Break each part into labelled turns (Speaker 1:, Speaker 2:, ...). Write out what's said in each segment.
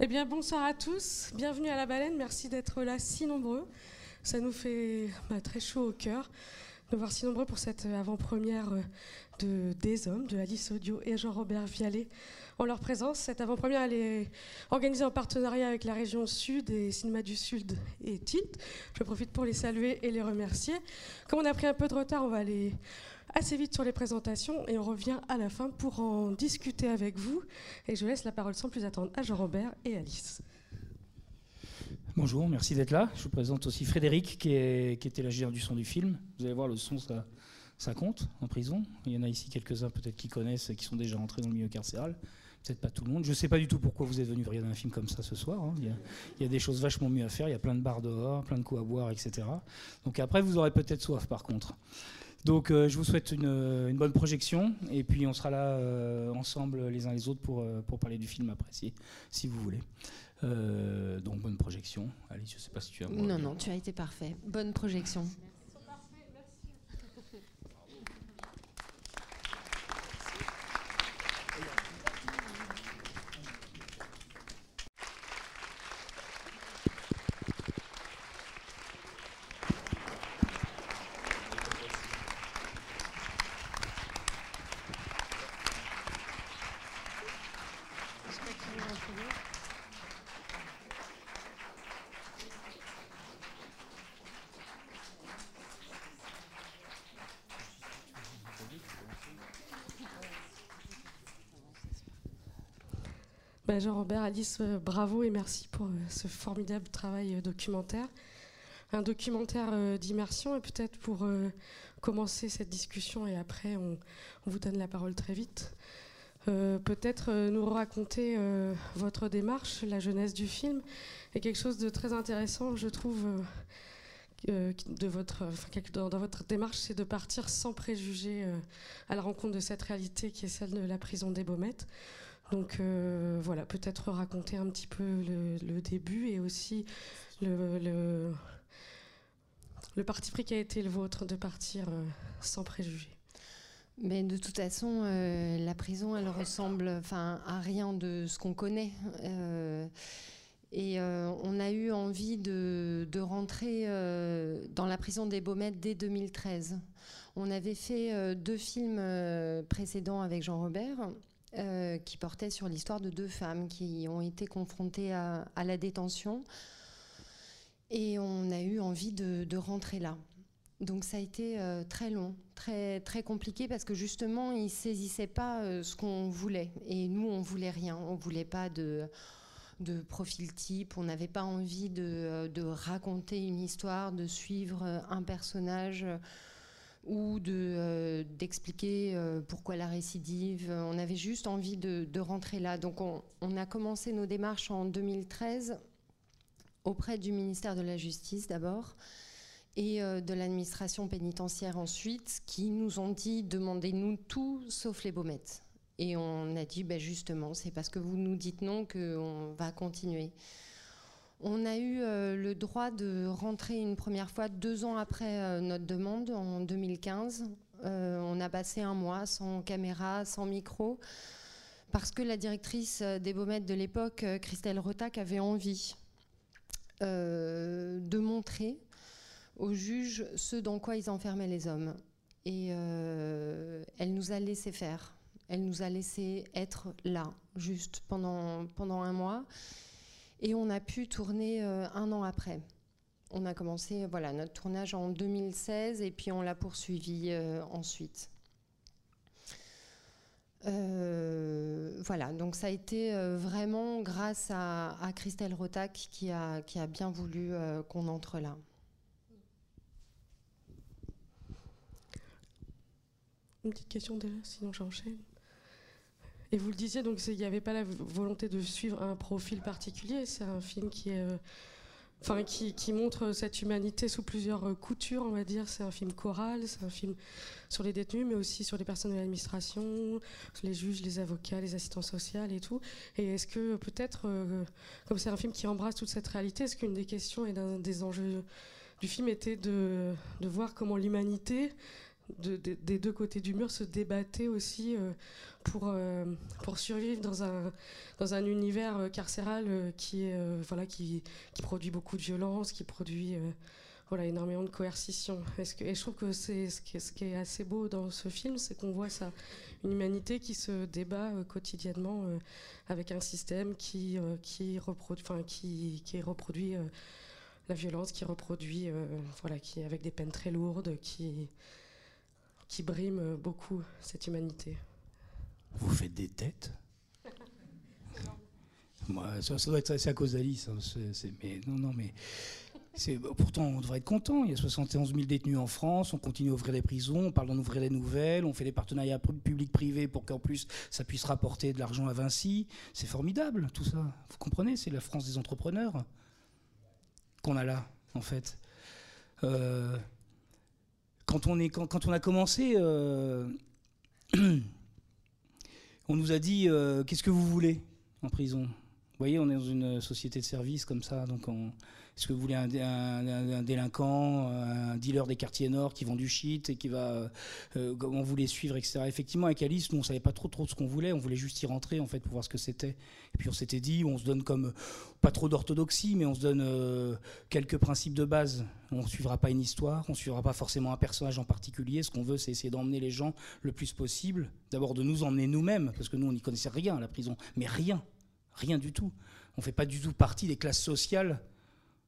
Speaker 1: Eh bien, bonsoir à tous. Bienvenue à la baleine. Merci d'être là si nombreux. Ça nous fait bah, très chaud au cœur de voir si nombreux pour cette avant-première de Des Hommes de Alice Audio et Jean-Robert Vialet en leur présence. Cette avant-première, elle est organisée en partenariat avec la région Sud et Cinéma du Sud et Tilt. Je profite pour les saluer et les remercier. Comme on a pris un peu de retard, on va aller assez vite sur les présentations et on revient à la fin pour en discuter avec vous. Et je laisse la parole sans plus attendre à Jean-Robert et Alice.
Speaker 2: Bonjour, merci d'être là. Je vous présente aussi Frédéric, qui, était l'ingénieur du son du film. Vous allez voir, le son, ça, ça compte en prison. Il y en a ici quelques-uns peut-être qui connaissent, qui sont déjà entrés dans le milieu carcéral. Peut-être pas tout le monde. Je ne sais pas du tout pourquoi vous êtes venu regarder un film comme ça ce soir. Hein. Il, y a, il, y a, des choses vachement mieux à faire. Il y a plein de bars dehors, plein de coups à boire, etc. Donc après, vous aurez peut-être soif par contre. Donc euh, je vous souhaite une, une, bonne projection et puis on sera là euh, ensemble les uns les autres pour, euh, pour parler du film après si, si vous voulez. Euh, donc bonne projection. Alice, je ne sais pas si tu as...
Speaker 3: Non, non, tu as été parfait. Bonne projection.
Speaker 1: Ben, Jean-Robert, Alice, euh, bravo et merci pour euh, ce formidable travail euh, documentaire. Un documentaire d'immersion et peut-être pour commencer cette discussion et après on, vous donne la parole très vite. Euh, peut-être nous raconter votre démarche, la jeunesse du film et quelque chose de très intéressant, je trouve, de votre, dans, votre démarche, c'est de partir sans préjugés à la rencontre de cette réalité qui est celle de la prison des Baumettes. Donc euh, voilà, peut-être raconter un petit peu le, début et aussi le, le, parti pris qui a été le vôtre de partir euh, sans préjugés.
Speaker 3: Mais de toute façon, euh, la prison, elle ressemble à rien de ce qu'on connaît. Euh, et euh, on a eu envie de, de rentrer dans la prison des Baumettes dès 2013. On avait fait deux films précédents avec Jean-Robert. Qui portait sur l'histoire de deux femmes qui ont été confrontées à, à, la détention. Et on a eu envie de, de rentrer là. Donc ça a été euh, très long, très, très compliqué parce que justement, ils saisissaient pas euh, ce qu'on voulait. Et nous, on voulait rien. On voulait pas de, de profil type. On n'avait pas envie de, de, raconter une histoire, de suivre un personnage ou d'expliquer de, euh, euh, pourquoi la récidive. On avait juste envie de, de rentrer là. Donc on, on, a commencé nos démarches en 2013 auprès du ministère de la Justice d'abord et euh, de l'administration pénitentiaire ensuite, qui nous ont dit demandez-nous tout sauf les baumettes. Et on a dit ben justement, c'est parce que vous nous dites non qu'on va continuer. On a eu euh, le droit de rentrer une première fois deux ans après euh, notre demande, en 2015. Euh, on a passé un mois sans caméra, sans micro, parce que la directrice des Baumettes de l'époque, Christelle Rotac, avait envie de montrer aux juges ce dans quoi ils enfermaient les hommes. Et euh, elle nous a laissé faire. Elle nous a laissé être là, juste pendant, pendant un mois. Et on a pu tourner euh, un an après. On a commencé voilà, notre tournage en 2016 et puis on l'a poursuivi euh, ensuite. Voilà, donc ça a été vraiment grâce à, à, Christelle Rotac qui a, qui a bien voulu qu'on entre là.
Speaker 1: Une petite question déjà, sinon j'enchaîne. Et vous le disiez, donc il n'y avait pas la volonté de suivre un profil particulier. C'est un film qui est, euh, enfin qui, montre cette humanité sous plusieurs euh, coutures, on va dire. C'est un film choral, c'est un film sur les détenus, mais aussi sur les personnes de l'administration, les juges, les avocats, les assistants sociaux et tout. Et est-ce que peut-être, euh, comme c'est un film qui embrasse toute cette réalité, est-ce qu'une des questions et d'un des enjeux du film était de voir comment l'humanité des deux côtés du mur se débattaient aussi pour, pour survivre dans un, dans un univers carcéral qui, est, voilà, qui, qui, produit beaucoup de violence, qui produit voilà, énormément de coercition. Que, et je trouve que c'est ce, ce, qui est assez beau dans ce film, c'est qu'on voit ça, une humanité qui se débat euh, quotidiennement euh, avec un système qui, euh, qui, reproduit, qui, qui reproduit la violence, qui reproduit, voilà, qui avec des peines très lourdes, qui, qui brime beaucoup cette humanité.
Speaker 2: Vous faites des têtes Moi, ça, doit être c'est à cause d'Alice. Hein, mais non, non, mais Pourtant, on devrait être content. Il y a 71 000 détenus en France. On continue à ouvrir les prisons. On parle d'en ouvrir les nouvelles. On fait des partenariats publics-privés pour qu'en plus, ça puisse rapporter de l'argent à Vinci. C'est formidable, tout ça. Vous comprenez C'est la France des entrepreneurs qu'on a là, en fait. Euh, quand, on est, quand, on a commencé, euh, on nous a dit euh, Qu'est-ce que vous voulez en prison? Vous voyez, on est dans une société de service comme ça. Donc, on est-ce que vous voulez un, délinquant, un dealer des quartiers nord qui vend du shit et qui va, euh, on voulait suivre, etc. Effectivement, avec Alice, nous on savait pas trop trop ce qu'on voulait, on voulait juste y rentrer en fait pour voir ce que c'était. Et puis on s'était dit, on se donne comme pas trop d'orthodoxie, mais on se donne euh, quelques principes de base. On ne suivra pas une histoire, on ne suivra pas forcément un personnage en particulier. Ce qu'on veut, c'est essayer d'emmener les gens le plus possible. D'abord de nous emmener nous-mêmes, parce que nous on n'y connaissait rien à la prison, mais rien, rien du tout. On fait pas du tout partie des classes sociales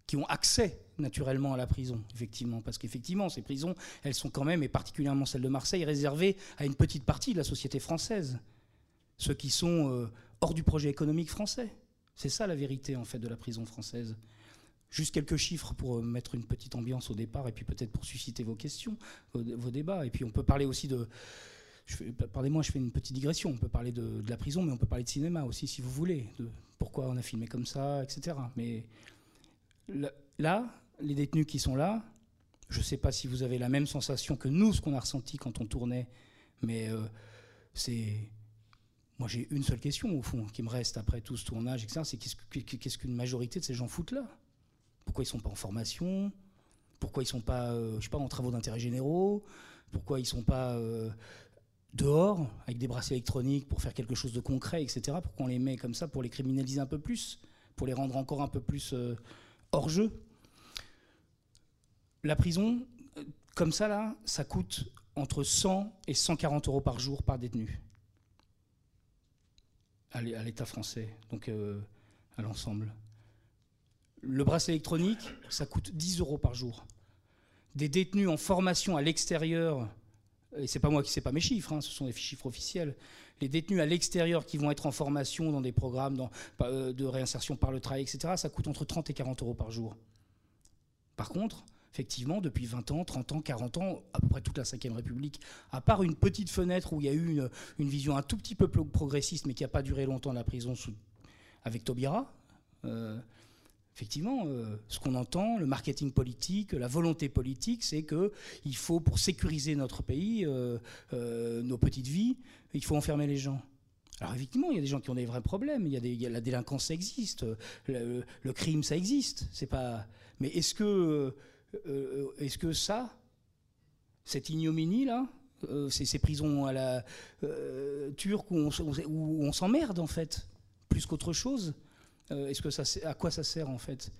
Speaker 2: qui ont accès naturellement à la prison, effectivement, parce qu'effectivement, ces prisons, elles sont quand même, et particulièrement celle de Marseille, réservées à une petite partie de la société française, ceux qui sont euh, hors du projet économique français. C'est ça la vérité, en fait, de la prison française. Juste quelques chiffres pour euh, mettre une petite ambiance au départ, et puis peut-être pour susciter vos questions, vos, débats. Et puis on peut parler aussi de... Pardonnez-moi, je fais une petite digression. On peut parler de, de, la prison, mais on peut parler de cinéma aussi, si vous voulez, de pourquoi on a filmé comme ça, etc. Mais là, les détenus qui sont là, je ne sais pas si vous avez la même sensation que nous, ce qu'on a ressenti quand on tournait, mais euh, c'est. Moi, j'ai une seule question, au fond, qui me reste après tout ce tournage, etc. C'est qu'est-ce qu'une majorité de ces gens foutent là? Pourquoi ils ne sont pas en formation? Pourquoi ils ne sont pas, euh, je sais pas, en travaux d'intérêt généraux? Pourquoi ils ne sont pas euh, dehors, avec des bracelets électroniques pour faire quelque chose de concret, etc. Pourquoi on les met comme ça pour les criminaliser un peu plus Pour les rendre encore un peu plus hors jeu. La prison, euh, comme ça, là, ça coûte entre 100 et 140 euros par jour par détenu à l'État français, donc euh, à l'ensemble. Le bracelet électronique, ça coûte 10 euros par jour. Des détenus en formation à l'extérieur, et c'est pas moi qui sais pas mes chiffres, hein, ce sont des chiffres officiels, les détenus à l'extérieur qui vont être en formation dans des programmes euh, de réinsertion par le travail, etc., ça coûte entre 30 et 40 euros par jour. Par contre, effectivement, depuis 20 ans, 30 ans, 40 ans, à peu près toute la Ve République, à part une petite fenêtre où il y a eu une, vision un tout petit peu progressiste, mais qui n'a pas duré longtemps la prison avec Taubira, euh, effectivement, euh, ce qu'on entend, le marketing politique, la volonté politique, c'est qu'il faut, pour sécuriser notre pays, euh, euh, nos petites vies, il faut enfermer les gens. Alors effectivement, il y a des gens qui ont des vrais problèmes. Il y a, la délinquance, ça existe. Le, crime, ça existe. C'est pas. Mais est-ce que, est-ce que ça, cette ignominie là, ces, prisons à la turque où on s'emmerde en fait, plus qu'autre chose, est-ce que ça, à quoi ça sert en fait?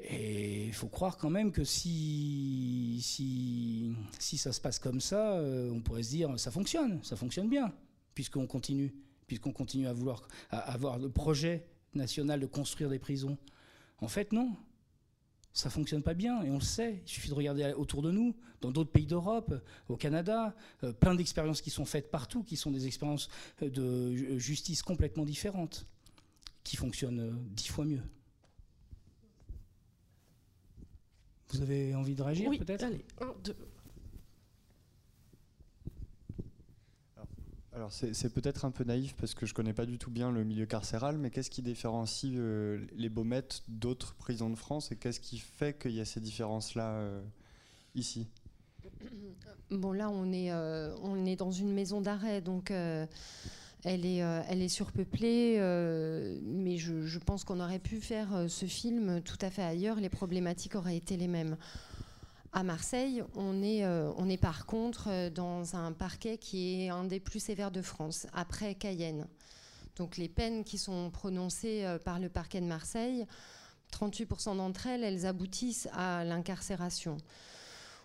Speaker 2: Et il faut croire quand même que si, si, si ça se passe comme ça, euh, on pourrait se dire ça fonctionne, ça fonctionne bien, puisqu'on continue, puisqu'on continue à vouloir avoir le projet national de construire des prisons. En fait, non, ça fonctionne pas bien et on le sait. Il suffit de regarder autour de nous, dans d'autres pays d'Europe, au Canada, euh, plein d'expériences qui sont faites partout, qui sont des expériences de justice complètement différentes qui fonctionne euh, dix fois mieux. Vous avez envie de réagir
Speaker 1: oui,
Speaker 2: peut-être?
Speaker 1: Allez, un, deux.
Speaker 4: Alors c'est peut-être un peu naïf parce que je connais pas du tout bien le milieu carcéral, mais qu'est-ce qui différencie euh, les Baumettes d'autres prisons de France et qu'est-ce qui fait qu'il y a ces différences-là euh, ici?
Speaker 3: Bon là on est, on est dans une maison d'arrêt, donc elle est, euh, elle est surpeuplée, euh, mais je, pense qu'on aurait pu faire euh, ce film tout à fait ailleurs. Les problématiques auraient été les mêmes. À Marseille, on est par contre dans un parquet qui est un des plus sévères de France, après Cayenne. Donc les peines qui sont prononcées par le parquet de Marseille, 38% d'entre elles, elles aboutissent à l'incarcération.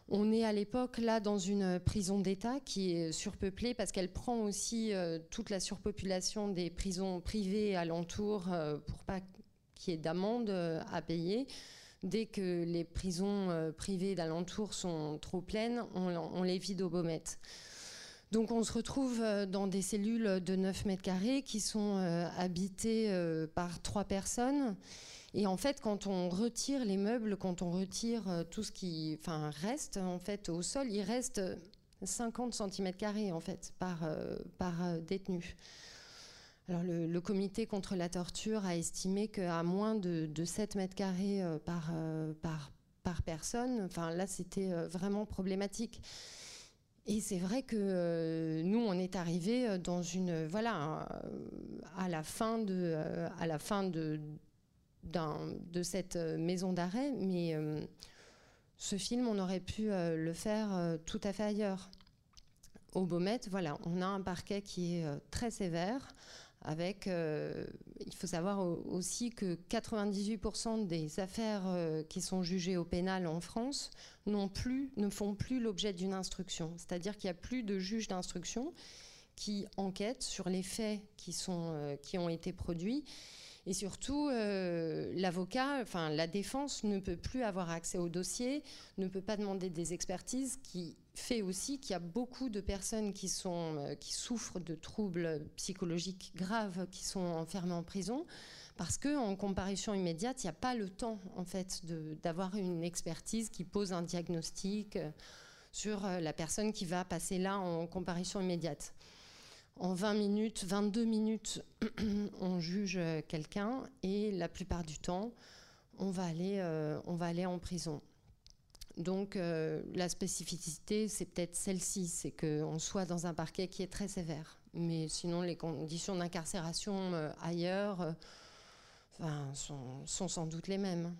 Speaker 3: On est à l'époque là dans une prison d'État qui est surpeuplée parce qu'elle prend aussi euh, toute la surpopulation des prisons privées alentour euh, pour pas qu'il y ait d'amende euh, à payer. Dès que les prisons privées d'alentour sont trop pleines, on, les vide au Baumette. Donc on se retrouve dans des cellules de 9 mètres carrés qui sont habitées par trois personnes et en fait, quand on retire les meubles, quand on retire euh, tout ce qui enfin, reste en fait, au sol, il reste 50 cm en fait, par, euh, par euh, détenu. Alors le, comité contre la torture a estimé qu'à moins de, 7 mètres par, par, par personne, enfin là c'était vraiment problématique. Et c'est vrai que nous, on est arrivé dans une voilà à la fin de à la fin de, de cette euh, maison d'arrêt, mais euh, ce film, on aurait pu euh, le faire tout à fait ailleurs. Au Baumette, voilà, on a un parquet qui est très sévère. Avec, il faut savoir aussi que 98% des affaires qui sont jugées au pénal en France plus, ne font plus l'objet d'une instruction. C'est-à-dire qu'il n'y a plus de juge d'instruction qui enquête sur les faits qui, sont, qui ont été produits et surtout, euh, l'avocat, enfin la défense ne peut plus avoir accès au dossier, ne peut pas demander des expertises, qui fait aussi qu'il y a beaucoup de personnes qui, euh, souffrent de troubles psychologiques graves, qui sont enfermées en prison, parce qu'en comparution immédiate, il n'y a pas le temps en fait d'avoir une expertise qui pose un diagnostic euh, sur la personne qui va passer là en comparution immédiate en 20 minutes, 22 minutes, on juge quelqu'un et la plupart du temps, on va aller, euh, on va aller en prison. Donc euh, la spécificité, c'est peut-être celle-ci, c'est qu'on soit dans un parquet qui est très sévère. Mais sinon, les conditions d'incarcération euh, ailleurs sont sans doute les mêmes.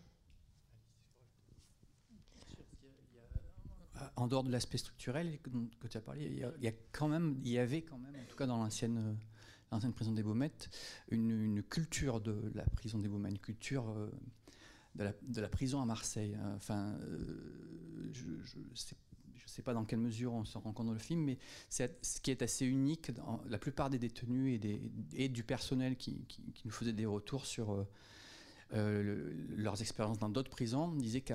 Speaker 5: En dehors de l'aspect structurel que tu as parlé, il y, a, quand même, il y avait quand même, en tout cas dans l'ancienne l'ancienne prison des Baumettes, une, culture de la prison des Baumettes, une culture euh, de, la, prison à Marseille. Enfin, euh, je ne sais, pas dans quelle mesure on se rend compte dans le film, mais ce qui est assez unique. Dans la plupart des détenus et, du personnel qui, nous faisait des retours sur euh, leurs expériences dans d'autres prisons, disaient que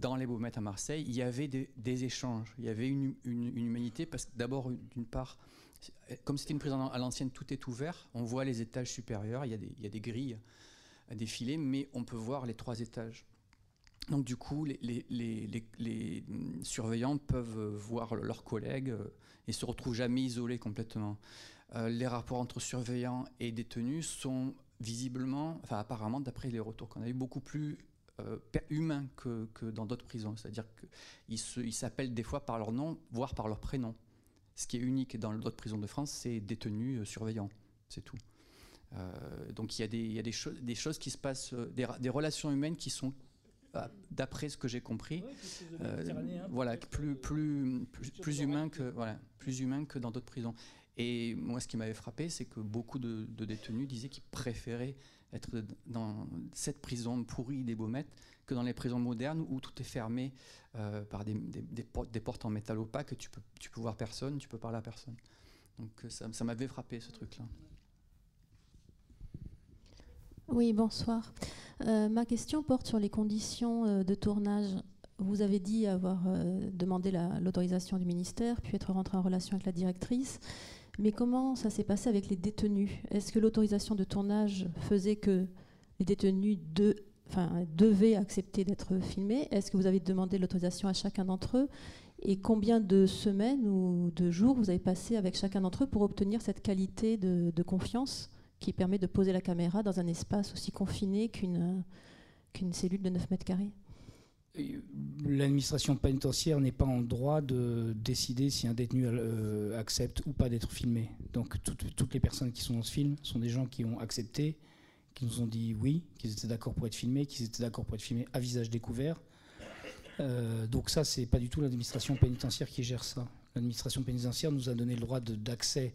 Speaker 5: dans les Baumettes à Marseille, il y avait des, échanges, il y avait une, humanité, parce que d'abord, d'une part, comme c'était une prison à l'ancienne, tout est ouvert, on voit les étages supérieurs, il y a des, il y a des grilles, des filets, mais on peut voir les trois étages. Donc du coup, les, les, les, surveillants peuvent voir leurs collègues euh, et se retrouvent jamais isolés complètement. Euh, les rapports entre surveillants et détenus sont visiblement, enfin apparemment, d'après les retours qu'on a eu, beaucoup plus euh, humains que, dans d'autres prisons. C'est-à-dire qu'ils s'appellent des fois par leur nom, voire par leur prénom. Ce qui est unique dans d'autres prisons de France, c'est détenus euh, surveillants. C'est tout. Euh, donc il y a, des, il y a des, des, choses qui se passent, des, relations humaines qui sont, d'après ce que j'ai compris, voilà, plus, plus, plus, que, voilà, plus humain que dans d'autres prisons. Et moi, ce qui m'avait frappé, c'est que beaucoup de, détenus disaient qu'ils préféraient être dans cette prison pourrie des Baumettes que dans les prisons modernes où tout est fermé euh, par des, portes, en métal opaque, tu peux, tu peux voir personne, tu peux parler à personne. Donc euh, ça, m'avait frappé ce truc-là.
Speaker 6: Oui, bonsoir. Euh, ma question porte sur les conditions de tournage. Vous avez dit avoir demandé l'autorisation du ministère, puis être rentré en relation avec la directrice. Mais comment ça s'est passé avec les détenus? Est-ce que l'autorisation de tournage faisait que les détenus devaient accepter d'être filmés? Est-ce que vous avez demandé l'autorisation à chacun d'entre eux? Et combien de semaines ou de jours vous avez passé avec chacun d'entre eux pour obtenir cette qualité de, confiance qui permet de poser la caméra dans un espace aussi confiné qu'une cellule de 9 mètres carrés?
Speaker 2: L'administration pénitentiaire n'est pas en droit de décider si un détenu euh, accepte ou pas d'être filmé. Donc toutes les personnes qui sont dans ce film sont des gens qui ont accepté, qui nous ont dit oui, qu'ils étaient d'accord pour être filmés, qu'ils étaient d'accord pour être filmés à visage découvert. donc ça, c'est pas du tout l'administration pénitentiaire qui gère ça. L'administration pénitentiaire nous a donné le droit d'accès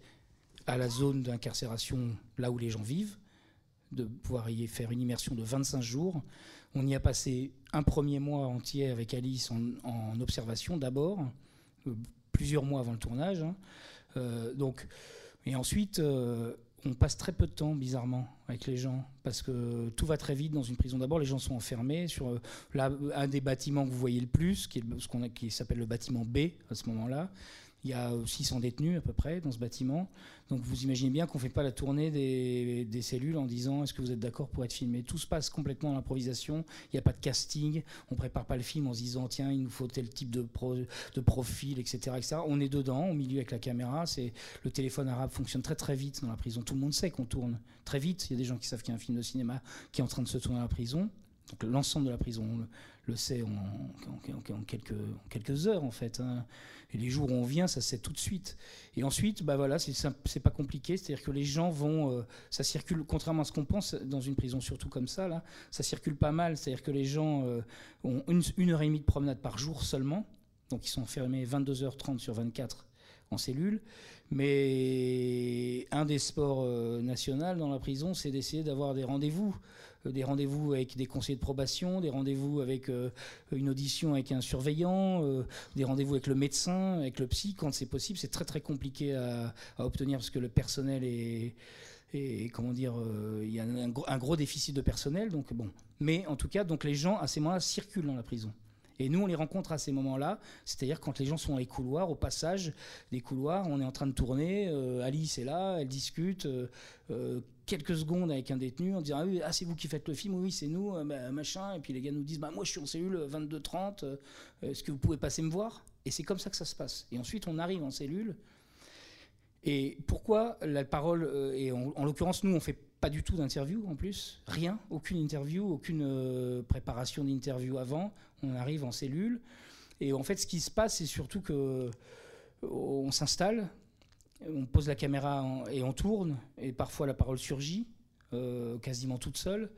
Speaker 2: à la zone d'incarcération là où les gens vivent, de pouvoir y faire une immersion de 25 jours. On y a passé un premier mois entier avec Alice en, observation d'abord, euh, plusieurs mois avant le tournage. Hein. Euh, donc, et ensuite, euh, on passe très peu de temps, bizarrement, avec les gens, parce que tout va très vite dans une prison. D'abord, les gens sont enfermés sur un des bâtiments que vous voyez le plus, qui, qui s'appelle le bâtiment B à ce moment-là. Il y a 600 détenus à peu près dans ce bâtiment. Donc vous imaginez bien qu'on ne fait pas la tournée des, cellules en disant est-ce que vous êtes d'accord pour être filmé? Tout se passe complètement en improvisation. Il n'y a pas de casting. On ne prépare pas le film en se disant tiens, il nous faut tel type de, profil, etc., etc. On est dedans, au milieu avec la caméra. C'est Le téléphone arabe fonctionne très très vite dans la prison. Tout le monde sait qu'on tourne très vite. Il y a des gens qui savent qu'il y a un film de cinéma qui est en train de se tourner dans la prison. Donc l'ensemble de la prison le, sait en, quelques, heures en fait. Hein. Et les jours où on vient, ça se sait tout de suite. Et ensuite, bah voilà, c'est pas compliqué. C'est-à-dire que les gens vont, euh, ça circule, contrairement à ce qu'on pense dans une prison surtout comme ça, là, ça circule pas mal. C'est-à-dire que les gens euh, ont une, heure et demie de promenade par jour seulement. Donc ils sont enfermés 22h30 sur 24 en cellule. Mais un des sports euh, nationaux dans la prison, c'est d'essayer d'avoir des rendez-vous euh, des rendez-vous avec des conseillers de probation, des rendez-vous avec euh, une audition avec un surveillant, des rendez-vous avec le médecin, avec le psy, quand c'est possible. C'est très très compliqué à, obtenir parce que le personnel est, comment dire, il y a un gros, un gros, déficit de personnel. Donc bon, mais en tout cas, donc les gens à ces moments-là circulent dans la prison. Et nous, on les rencontre à ces moments-là, c'est-à-dire quand les gens sont dans les couloirs, au passage des couloirs, on est en train de tourner, Alice est là, elle discute, quelques secondes avec un détenu, on dit ah, oui, c'est vous qui faites le film, oui c'est nous, euh, machin, et puis les gars nous disent bah moi je suis en cellule 22-30, euh, est-ce que vous pouvez passer me voir? Et c'est comme ça que ça se passe. Et ensuite on arrive en cellule. Et pourquoi la parole, euh, et en, l'occurrence nous on fait pas du tout d'interview en plus, rien, aucune interview, aucune préparation d'interview avant, on arrive en cellule. Et en fait ce qui se passe c'est surtout que on s'installe, on pose la caméra et on tourne, et parfois la parole surgit, euh, quasiment toute seule.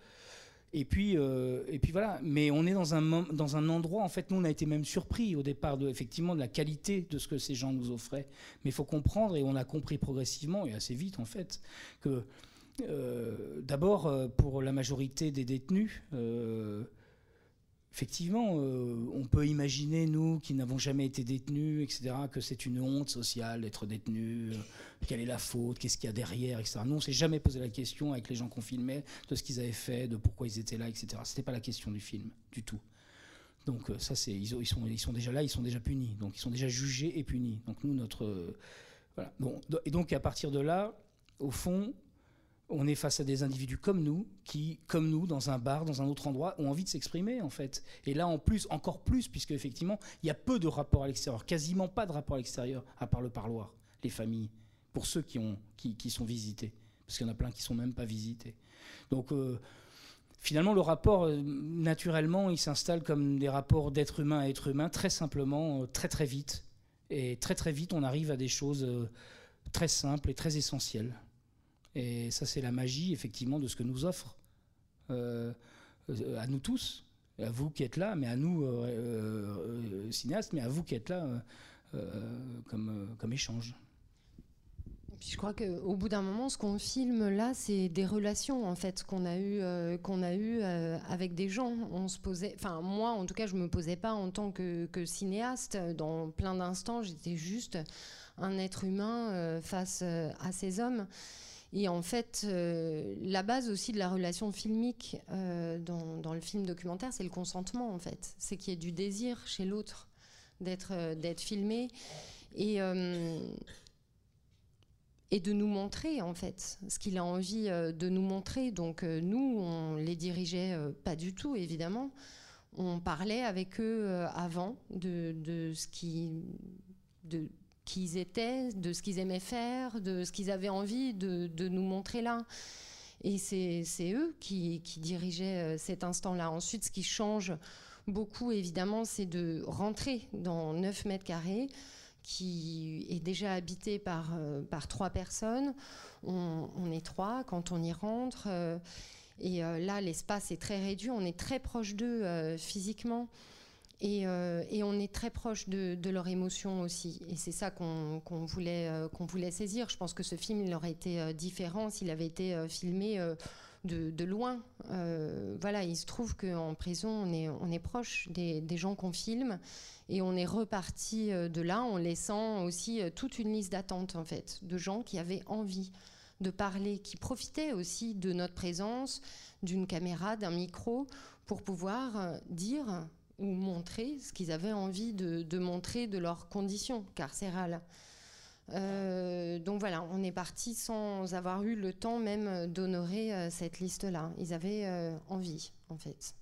Speaker 2: Et puis, euh, et puis voilà. Mais on est dans un, dans un endroit, en fait, nous, on a été même surpris au départ, de, effectivement, de la qualité de ce que ces gens nous offraient. Mais il faut comprendre, et on a compris progressivement, et assez vite, en fait, que euh, d'abord, pour la majorité des détenus, effectivement, euh, on peut imaginer, nous qui n'avons jamais été détenus, etc., que c'est une honte sociale d'être détenu, euh, quelle est la faute, qu'est-ce qu'il y a derrière, etc. Nous, on s'est jamais posé la question avec les gens qu'on filmait de ce qu'ils avaient fait, de pourquoi ils étaient là, etc. C'était pas la question du film, du tout. Donc euh, ça, ils, sont, ils sont déjà là, ils sont déjà punis, donc ils sont déjà jugés et punis. Donc nous, notre voilà. Bon, et donc à partir de là, au fond, on est face à des individus comme nous, qui, comme nous, dans un bar, dans un autre endroit, ont envie de s'exprimer, en fait. Et là, en plus, encore plus, puisque effectivement, il y a peu de rapports à l'extérieur, quasiment pas de rapports à l'extérieur, à part le parloir, les familles, pour ceux qui, ont, qui, sont visités. Parce qu'il y en a plein qui sont même pas visités. Donc, euh, finalement, le rapport, euh, naturellement, il s'installe comme des rapports d'être humain à être humain, très simplement, euh, très très vite. Et très très vite, on arrive à des choses très simples et très essentielles. Et ça, c'est la magie, effectivement, de ce que nous offre euh, euh, à nous tous, à vous qui êtes là, mais à nous, euh, cinéastes, mais à vous qui êtes là comme, comme échange.
Speaker 3: Je crois qu'au bout d'un moment, ce qu'on filme là, c'est des relations en fait qu'on a eu, qu'on a eu avec des gens. On se posait, enfin moi en tout cas, je me posais pas en tant que cinéaste. Dans plein d'instants, j'étais juste un être humain face à ces hommes. Et en fait, euh, la base aussi de la relation filmique euh, dans, le film documentaire, c'est le consentement, en fait. C'est qu'il y ait du désir chez l'autre d'être euh, filmé et, et de nous montrer, en fait, ce qu'il a envie de nous montrer. Donc, nous, on les dirigeait pas du tout, évidemment. On parlait avec eux avant de, de ce qui. De, qui ils étaient, de ce qu'ils aimaient faire, de ce qu'ils avaient envie de, nous montrer là. Et c'est eux qui, dirigeaient euh, cet instant-là. Ensuite, ce qui change beaucoup, évidemment, c'est de rentrer dans 9 mètres carrés qui est déjà habité par, euh, par trois personnes. On, est trois quand on y rentre. Euh, et là, l'espace est très réduit. On est très proche d'eux physiquement. Et, on est très proche de, leur émotion aussi. Et c'est ça qu'on voulait, qu'on voulait saisir. Je pense que ce film, il aurait été différent s'il avait été filmé de, loin. voilà, il se trouve qu'en prison, on est, on est proche des, des gens qu'on filme. Et on est reparti de là en laissant aussi toute une liste d'attente, en fait, de gens qui avaient envie de parler, qui profitaient aussi de notre présence, d'une caméra, d'un micro, pour pouvoir euh, dire ou montrer ce qu'ils avaient envie de, montrer de leurs conditions carcérales. Euh, donc voilà, on est parti sans avoir eu le temps même d'honorer euh, cette liste-là. Ils avaient envie, en fait.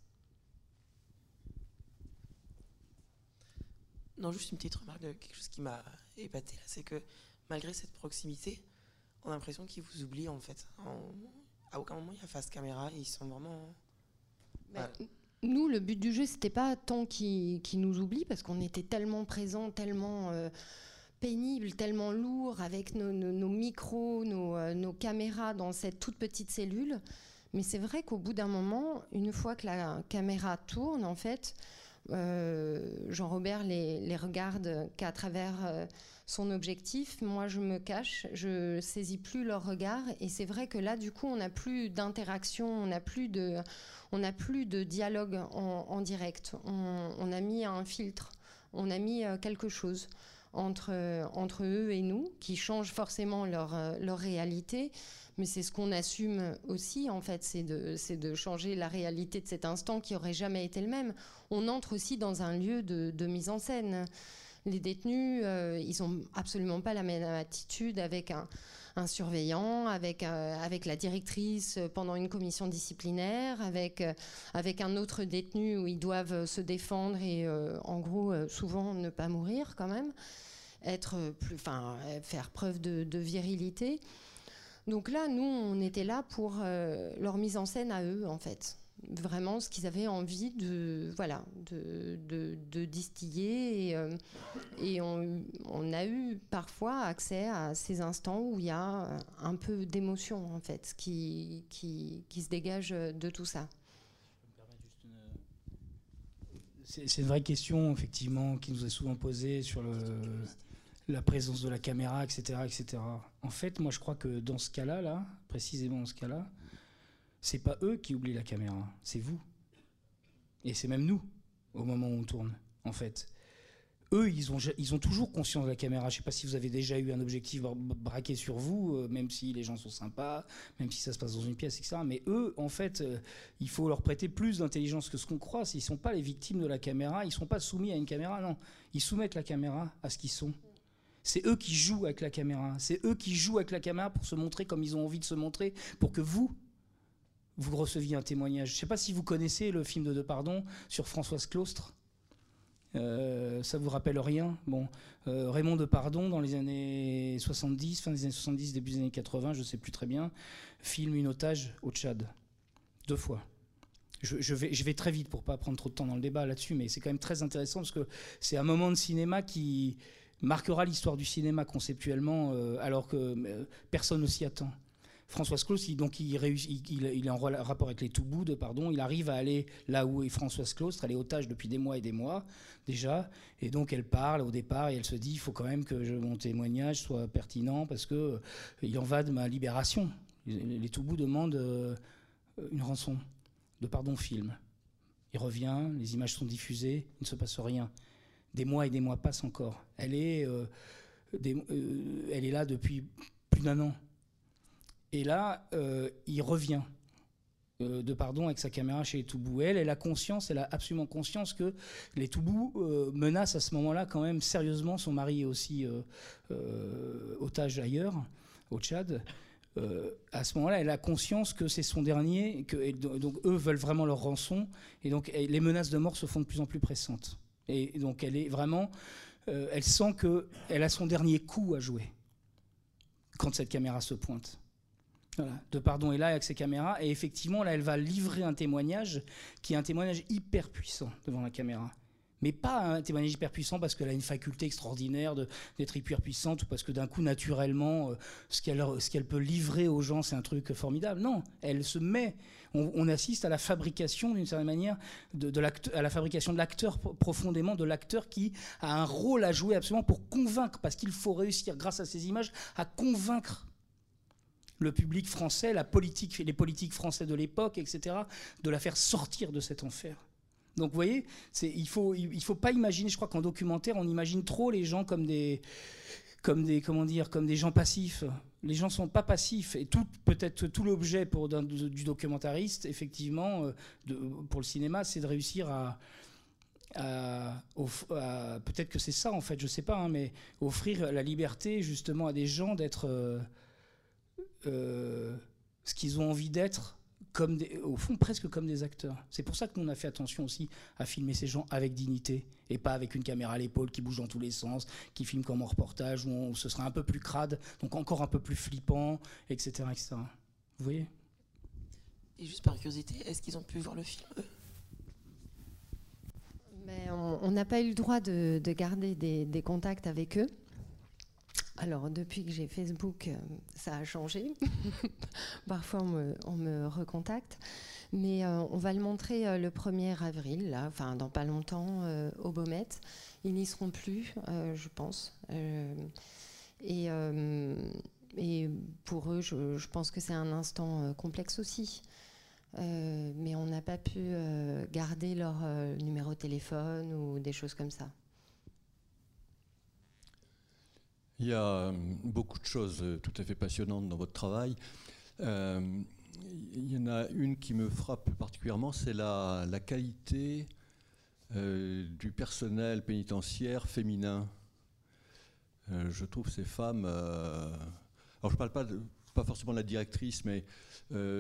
Speaker 7: Non, juste une petite remarque de quelque chose qui m'a épaté là, c'est que malgré cette proximité, on a l'impression qu'ils vous oublient en fait. À aucun moment il y a face caméra, ils sont vraiment.
Speaker 3: Nous, le but du jeu, c'était pas tant qu'ils nous oublient, parce qu'on était tellement présents, tellement euh, pénibles, tellement lourds, avec nos, micros, euh, nos, caméras dans cette toute petite cellule. Mais c'est vrai qu'au bout d'un moment, une fois que la caméra tourne, en fait, Jean-Robert les, les, regarde qu'à travers son objectif. Moi, je me cache, je saisis plus leur regard. Et c'est vrai que là, du coup, on n'a plus d'interaction, on n'a plus de, on n'a plus de dialogue en, direct. On, a mis un filtre, on a mis euh, quelque chose entre, entre eux et nous, qui change forcément leur, euh, leur réalité. Mais c'est ce qu'on assume aussi, en fait, c'est de, changer la réalité de cet instant qui aurait jamais été le même. On entre aussi dans un lieu de, mise en scène les détenus, euh, ils n'ont absolument pas la même attitude avec un, surveillant, avec, euh, avec la directrice pendant une commission disciplinaire, avec, euh, avec un autre détenu où ils doivent se défendre et en gros souvent ne pas mourir quand même, être enfin, faire preuve de, virilité. Donc là, nous, on était là pour leur mise en scène à eux, en fait vraiment ce qu'ils avaient envie de, voilà, de, distiller. Et, euh, on, a eu parfois accès à ces instants où il y a un peu d'émotion, en fait, qui, qui, se dégage de tout ça.
Speaker 2: C'est une vraie question, effectivement, qui nous est souvent posée sur le, la présence de la caméra, etc., etc. En fait, moi, je crois que dans ce cas-là, là, précisément dans ce cas-là, c'est pas eux qui oublient la caméra, c'est vous. Et c'est même nous, au moment où on tourne, en fait. Eux, ils ont, ils toujours conscience de la caméra. Je sais pas si vous avez déjà eu un objectif braqué sur vous, euh, même si les gens sont sympas, même si ça se passe dans une pièce, etc. Mais eux, en fait, euh, il faut leur prêter plus d'intelligence que ce qu'on croit. S'ils sont pas les victimes de la caméra, ils sont pas soumis à une caméra, non. Ils soumettent la caméra à ce qu'ils sont. C'est eux qui jouent avec la caméra. C'est eux qui jouent avec la caméra pour se montrer comme ils ont envie de se montrer, pour que vous, vous receviez un témoignage. Je ne sais pas si vous connaissez le film de Depardon sur Françoise Claustre. Euh, ça vous rappelle rien? Bon, euh, Raymond Depardon, dans les années 70, fin des années 70, début des années 80, je ne sais plus très bien, filme une otage au Tchad. Deux fois. Je, vais, je vais très vite pour pas prendre trop de temps dans le débat là-dessus, mais c'est quand même très intéressant parce que c'est un moment de cinéma qui marquera l'histoire du cinéma conceptuellement, euh, alors que euh, personne ne s'y attend. Françoise Claus, il, donc il, est en rapport avec les Toubous, de, pardon, il arrive à aller là où est Françoise Claustre, elle est otage depuis des mois et des mois déjà, et donc elle parle au départ et elle se dit il faut quand même que mon témoignage soit pertinent parce que euh, il en va de ma libération. Les, Toubous demandent euh, une rançon de pardon film. Il revient, les images sont diffusées, il ne se passe rien. Des mois et des mois passent encore. Elle est, euh, elle est là depuis plus d'un an. Et là, euh, il revient euh, de pardon avec sa caméra chez les Toubous. Elle, elle a conscience, elle a absolument conscience que les Toubous euh, menacent à ce moment-là quand même sérieusement. Son mari est aussi otage ailleurs, au Tchad. à ce moment-là, elle a conscience que c'est son dernier, que donc eux veulent vraiment leur rançon, et donc les menaces de mort se font de plus en plus pressantes. Et donc elle est vraiment, elle sent que elle a son dernier coup à jouer quand cette caméra se pointe. De Pardon est là avec ses caméras et effectivement là elle va livrer un témoignage qui est un témoignage hyper puissant devant la caméra. mais pas un témoignage hyper puissant parce qu'elle a une faculté extraordinaire d'être hyper puissante ou parce que d'un coup, naturellement, euh, ce qu'elle peut livrer aux gens, c'est un truc formidable. Non, elle se met. On, assiste à la fabrication, d'une certaine manière, de, à la fabrication de l'acteur profondément, de l'acteur qui a un rôle à jouer absolument pour convaincre, parce qu'il faut réussir, grâce à ces images, à convaincre le public français, la politique, les politiques français de l'époque, etc., de la faire sortir de cet enfer. Donc vous voyez, il faut il faut pas imaginer. Je crois qu'en documentaire, on imagine trop les gens comme des comme des comment dire comme des gens passifs. Les gens sont pas passifs et peut-être tout l'objet pour du documentariste, effectivement, euh, pour le cinéma, c'est de réussir à, peut-être que c'est ça en fait, je sais pas, hein, mais offrir la liberté justement à des gens d'être euh, euh, ce qu'ils ont envie d'être comme au fond presque comme des acteurs. C'est pour ça que nous on a fait attention aussi à filmer ces gens avec dignité et pas avec une caméra à l'épaule qui bouge dans tous les sens, qui filme comme en reportage où, ce sera un peu plus crade, donc encore un peu plus flippant, etc., etc. Vous voyez?
Speaker 7: Et juste par curiosité, est-ce qu'ils ont pu voir le film
Speaker 3: Mais on n'a pas eu le droit de, garder des contacts avec eux. Alors, depuis que j'ai Facebook, euh, ça a changé. Parfois, on me, recontacte. Mais euh, on va le montrer euh, le 1er avril, là, enfin, dans pas longtemps, au Beaumet. Ils n'y seront plus, je pense. Et, et, pour eux, je, je pense que c'est un instant complexe aussi. mais on n'a pas pu garder leur numéro de téléphone ou des choses comme ça.
Speaker 8: Il y a euh, beaucoup de choses euh, tout à fait passionnantes dans votre travail. Euh, il y en a une qui me frappe particulièrement, c'est la, qualité du personnel pénitentiaire féminin. je trouve ces femmes. alors je ne parle pas, pas forcément de la directrice, mais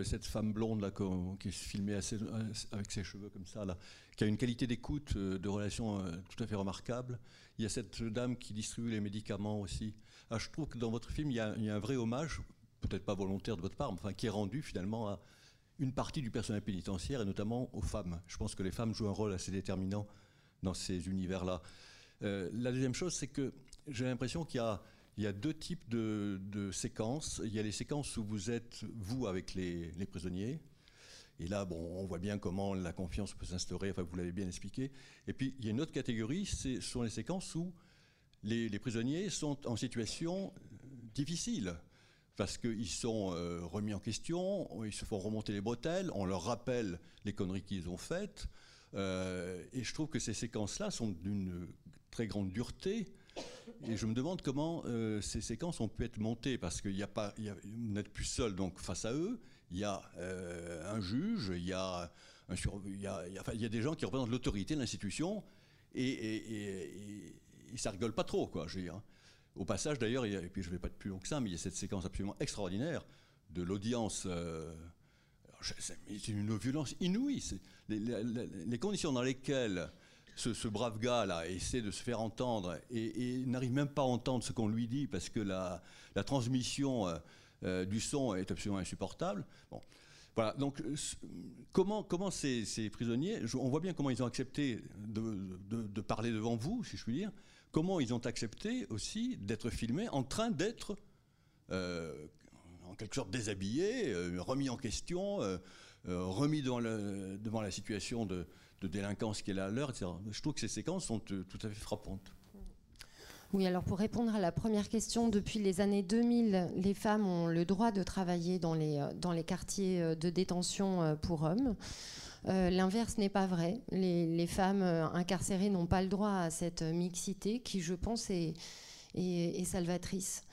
Speaker 8: cette femme blonde là, qui est filmée avec ses cheveux comme ça, là, qui a une qualité d'écoute, de relation tout à fait remarquable. Il y a cette dame qui distribue les médicaments aussi. Ah, je trouve que dans votre film, il y a, un vrai hommage, peut-être pas volontaire de votre part, mais qui est rendu finalement à une partie du personnel pénitentiaire et notamment aux femmes. Je pense que les femmes jouent un rôle assez déterminant dans ces univers-là. Euh, la deuxième chose, c'est que j'ai l'impression qu'il y, a, deux types de, séquences. Il y a les séquences où vous êtes, vous, avec les prisonniers, et là, bon, on voit bien comment la confiance peut s'instaurer, enfin vous l'avez bien expliqué. Et puis, il y a une autre catégorie, ce sont les séquences où les, prisonniers sont en situation difficile parce qu'ils sont euh, remis en question, ils se font remonter les bretelles, on leur rappelle les conneries qu'ils ont faites. Euh, et je trouve que ces séquences-là sont d'une très grande dureté. Et je me demande comment euh, ces séquences ont pu être montées, parce pas, vous n'êtes plus seul donc face à eux, il y a un juge, il y a, des gens qui représentent l'autorité de l'institution, et, et ça rigole pas trop, quoi, je veux dire. Au passage, d'ailleurs, et puis je vais pas être plus long que ça, mais il y a cette séquence absolument extraordinaire de l'audience. Euh, c'est une violence inouïe. Les, les, conditions dans lesquelles ce, brave gars-là essaie de se faire entendre et, n'arrive même pas à entendre ce qu'on lui dit parce que la, transmission euh, euh, du son est absolument insupportable. Bon. Voilà, donc comment, comment ces, prisonniers, on voit bien comment ils ont accepté de, parler devant vous, si je puis dire, comment ils ont accepté aussi d'être filmés en train d'être euh, en quelque sorte déshabillés, euh, remis en question, euh, remis devant, la situation de, délinquance qui est là à l'heure, etc. Je trouve que ces séquences sont tout à fait frappantes.
Speaker 3: Oui, alors pour répondre à la première question, depuis les années 2000, les femmes ont le droit de travailler dans les, les quartiers de détention pour hommes. Euh, l'inverse n'est pas vrai. Les, femmes euh, incarcérées n'ont pas le droit à cette mixité qui, je pense, est, salvatrice.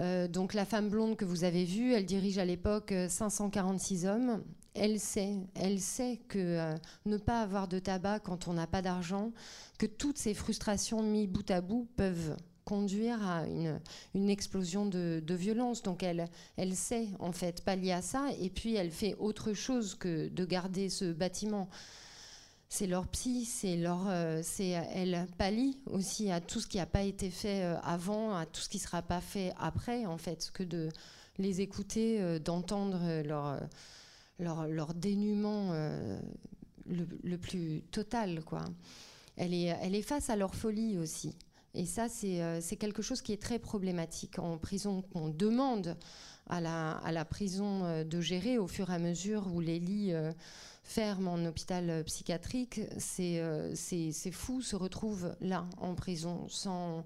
Speaker 3: Euh, donc la femme blonde que vous avez vue, elle dirige à l'époque 546 hommes. Elle sait, elle sait que ne pas avoir de tabac quand on n'a pas d'argent, que toutes ces frustrations mises bout à bout peuvent conduire à une, explosion de, violence. Donc elle, elle sait en fait pallier à ça et puis elle fait autre chose que de garder ce bâtiment. C'est leur psy, c'est leur, euh, c'est elle pallie aussi à tout ce qui n'a pas été fait euh, avant, à tout ce qui ne sera pas fait après en fait, que de les écouter, euh, d'entendre leur, leur, leur dénuement le, le, plus total quoi. elle est, elle est face à leur folie aussi. Et ça, c'est quelque chose qui est très problématique en prison, qu'on demande à la, à la, prison de gérer au fur et à mesure où les lits ferment en hôpital psychiatrique. C'est fou, se retrouve là, en prison, sans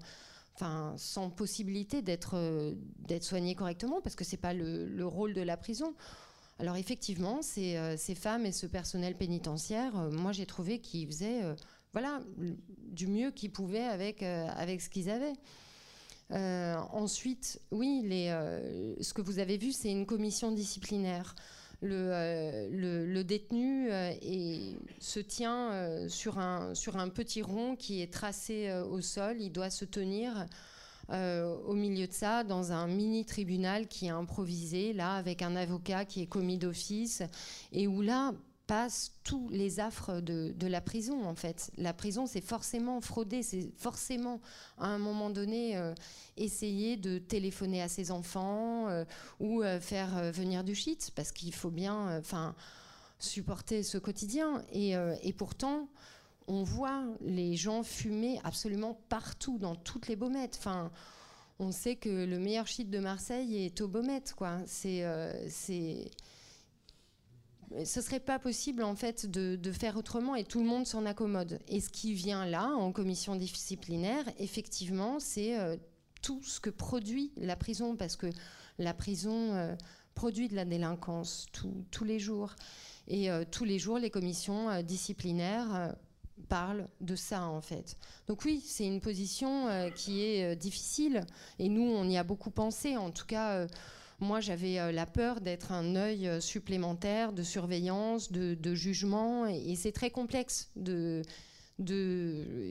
Speaker 3: sans possibilité d'être euh, d'être soigné correctement, parce que c'est pas le, rôle de la prison. Alors effectivement, ces, euh, ces femmes et ce personnel pénitentiaire, euh, moi j'ai trouvé qu'ils faisaient voilà, du mieux qu'ils pouvaient avec, ce qu'ils avaient. ensuite, oui, ce que vous avez vu, c'est une commission disciplinaire. Euh, le, détenu euh, se tient euh, un, sur un petit rond qui est tracé au sol. Il doit se tenir au milieu de ça dans un mini tribunal qui est improvisé, là, avec un avocat qui est commis d'office, et où là, passent tous les affres de, la prison, en fait. La prison, c'est forcément frauder, c'est forcément, à un moment donné, euh, essayer de téléphoner à ses enfants euh, ou euh, faire venir du shit, parce qu'il faut bien enfin supporter ce quotidien. Et, pourtant, on voit les gens fumer absolument partout, dans toutes les baumettes. Enfin, on sait que le meilleur shit de Marseille est aux baumettes, quoi. C'est... c'est ce serait pas possible en fait de, faire autrement et tout le monde s'en accommode. Et ce qui vient là en commission disciplinaire, effectivement, c'est euh, tout ce que produit la prison, parce que la prison euh, produit de la délinquance tous les jours. Et euh, tous les jours, les commissions disciplinaires parlent de ça en fait. Donc oui, c'est une position qui est difficile et nous, on y a beaucoup pensé. En tout cas moi, j'avais euh, la peur d'être un œil euh, supplémentaire de surveillance, de, jugement, et, c'est très complexe de,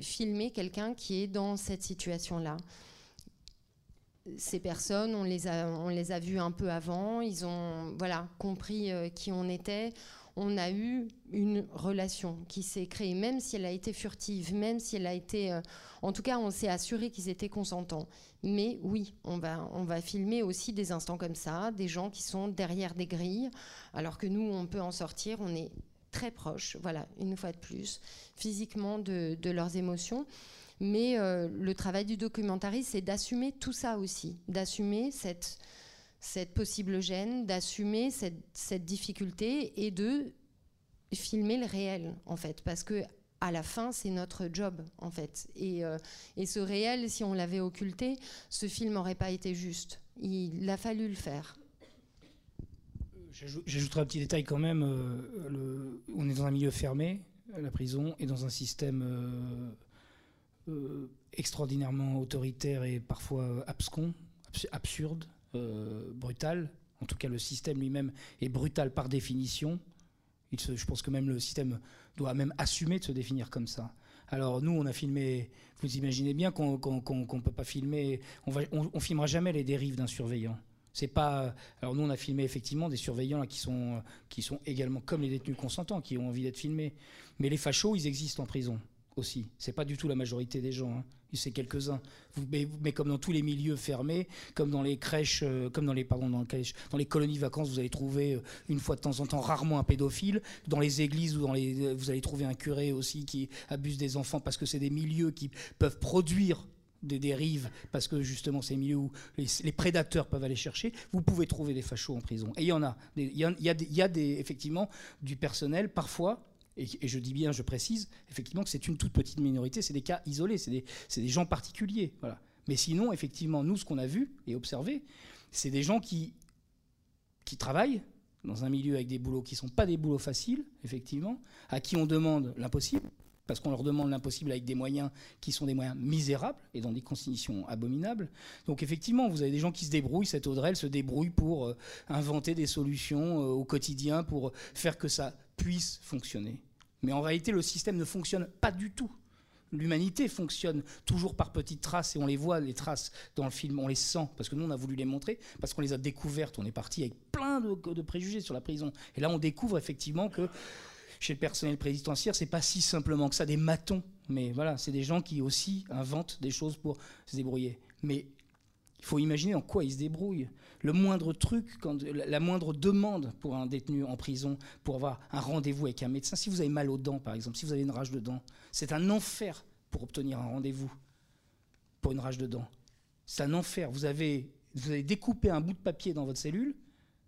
Speaker 3: filmer quelqu'un qui est dans cette situation-là. Ces personnes, on les a, on les a vues un peu avant, ils ont voilà, compris euh, qui on était on a eu une relation qui s'est créée, même si elle a été furtive, même si elle a été... Euh, en tout cas, on s'est assuré qu'ils étaient consentants. Mais oui, on va, on va filmer aussi des instants comme ça, des gens qui sont derrière des grilles, alors que nous, on peut en sortir, on est très proche, voilà, une fois de plus, physiquement de, leurs émotions. Mais euh, le travail du documentariste, c'est d'assumer tout ça aussi, d'assumer cette cette possible gêne, d'assumer cette, difficulté et de filmer le réel, en fait, parce que à la fin, c'est notre job, en fait. Et, euh, ce réel, si on l'avait occulté, ce film n'aurait pas été juste. Il a fallu le faire.
Speaker 2: J'ajouterai un petit détail quand même. Euh, on est dans un milieu fermé, la prison, et dans un système euh, extraordinairement autoritaire et parfois abscon, absurde. Euh, brutal. En tout cas, le système lui-même est brutal par définition. Je pense que même le système doit même assumer de se définir comme ça. Alors nous, on a filmé. Vous imaginez bien qu'on ne peut pas filmer. On, va, on, filmera jamais les dérives d'un surveillant. C'est pas. Alors nous, on a filmé effectivement des surveillants qui sont qui sont également comme les détenus consentants, qui ont envie d'être filmés. Mais les fachos, ils existent en prison aussi. C'est pas du tout la majorité des gens. Hein. C'est quelques-uns. Mais, mais, comme dans tous les milieux fermés, comme dans les crèches, euh, comme dans les pardon, dans, dans, les colonies vacances, vous allez trouver euh, une fois de temps en temps rarement un pédophile. Dans les églises ou dans les, euh, vous allez trouver un curé aussi qui abuse des enfants parce que c'est des milieux qui peuvent produire des dérives, parce que justement c'est milieux où les, prédateurs peuvent aller chercher, vous pouvez trouver des fachos en prison. Et il y en a. Il y, a, y a des, effectivement du personnel, parfois, et, je dis bien, je précise, effectivement que c'est une toute petite minorité, c'est des cas isolés, c'est des, gens particuliers. Voilà. Mais sinon, effectivement, nous, ce qu'on a vu et observé, c'est des gens qui, qui travaillent dans un milieu avec des boulots qui ne sont pas des boulots faciles, effectivement, à qui on demande l'impossible, parce qu'on leur demande l'impossible avec des moyens qui sont des moyens misérables et dans des conditions abominables. Donc effectivement, vous avez des gens qui se débrouillent, cette Audrey, elle se débrouille pour euh, inventer des solutions euh, au quotidien, pour faire que ça puisse fonctionner. Mais en réalité, le système ne fonctionne pas du tout. L'humanité fonctionne toujours par petites traces et on les voit, les traces dans le film, on les sent, parce que nous on a voulu les montrer, parce qu'on les a découvertes, on est parti avec plein de, préjugés sur la prison. Et là on découvre effectivement que chez le personnel présidentiel, c'est pas si simplement que ça, des matons, mais voilà, c'est des gens qui aussi inventent des choses pour se débrouiller. Mais Il faut imaginer en quoi il se débrouille. Le moindre truc, quand, la moindre demande pour un détenu en prison pour avoir un rendez-vous avec un médecin, si vous avez mal aux dents par exemple, si vous avez une rage de dents, c'est un enfer pour obtenir un rendez-vous pour une rage de dents. C'est un enfer. Vous avez, vous avez découpé un bout de papier dans votre cellule,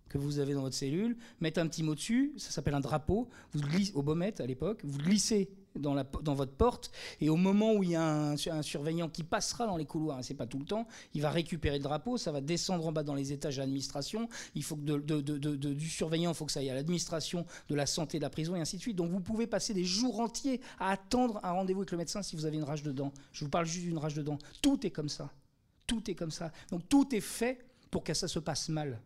Speaker 2: que vous avez dans votre cellule, mettre un petit mot dessus, ça s'appelle un drapeau, vous glissez, au Baumette à l'époque, vous glissez dans, la, dans, votre porte, et au moment où il y a un, surveillant qui passera dans les couloirs, hein, c'est pas tout le temps, il va récupérer le drapeau, ça va descendre en bas dans les étages de l'administration, il faut que du surveillant, il faut que ça aille à l'administration de la santé de la prison, et ainsi de suite. Donc vous pouvez passer des jours entiers à attendre un rendez-vous avec le médecin si vous avez une rage de dents. Je vous parle juste d'une rage de dents. Tout est comme ça. Tout est comme ça. Donc tout est fait pour que ça se passe mal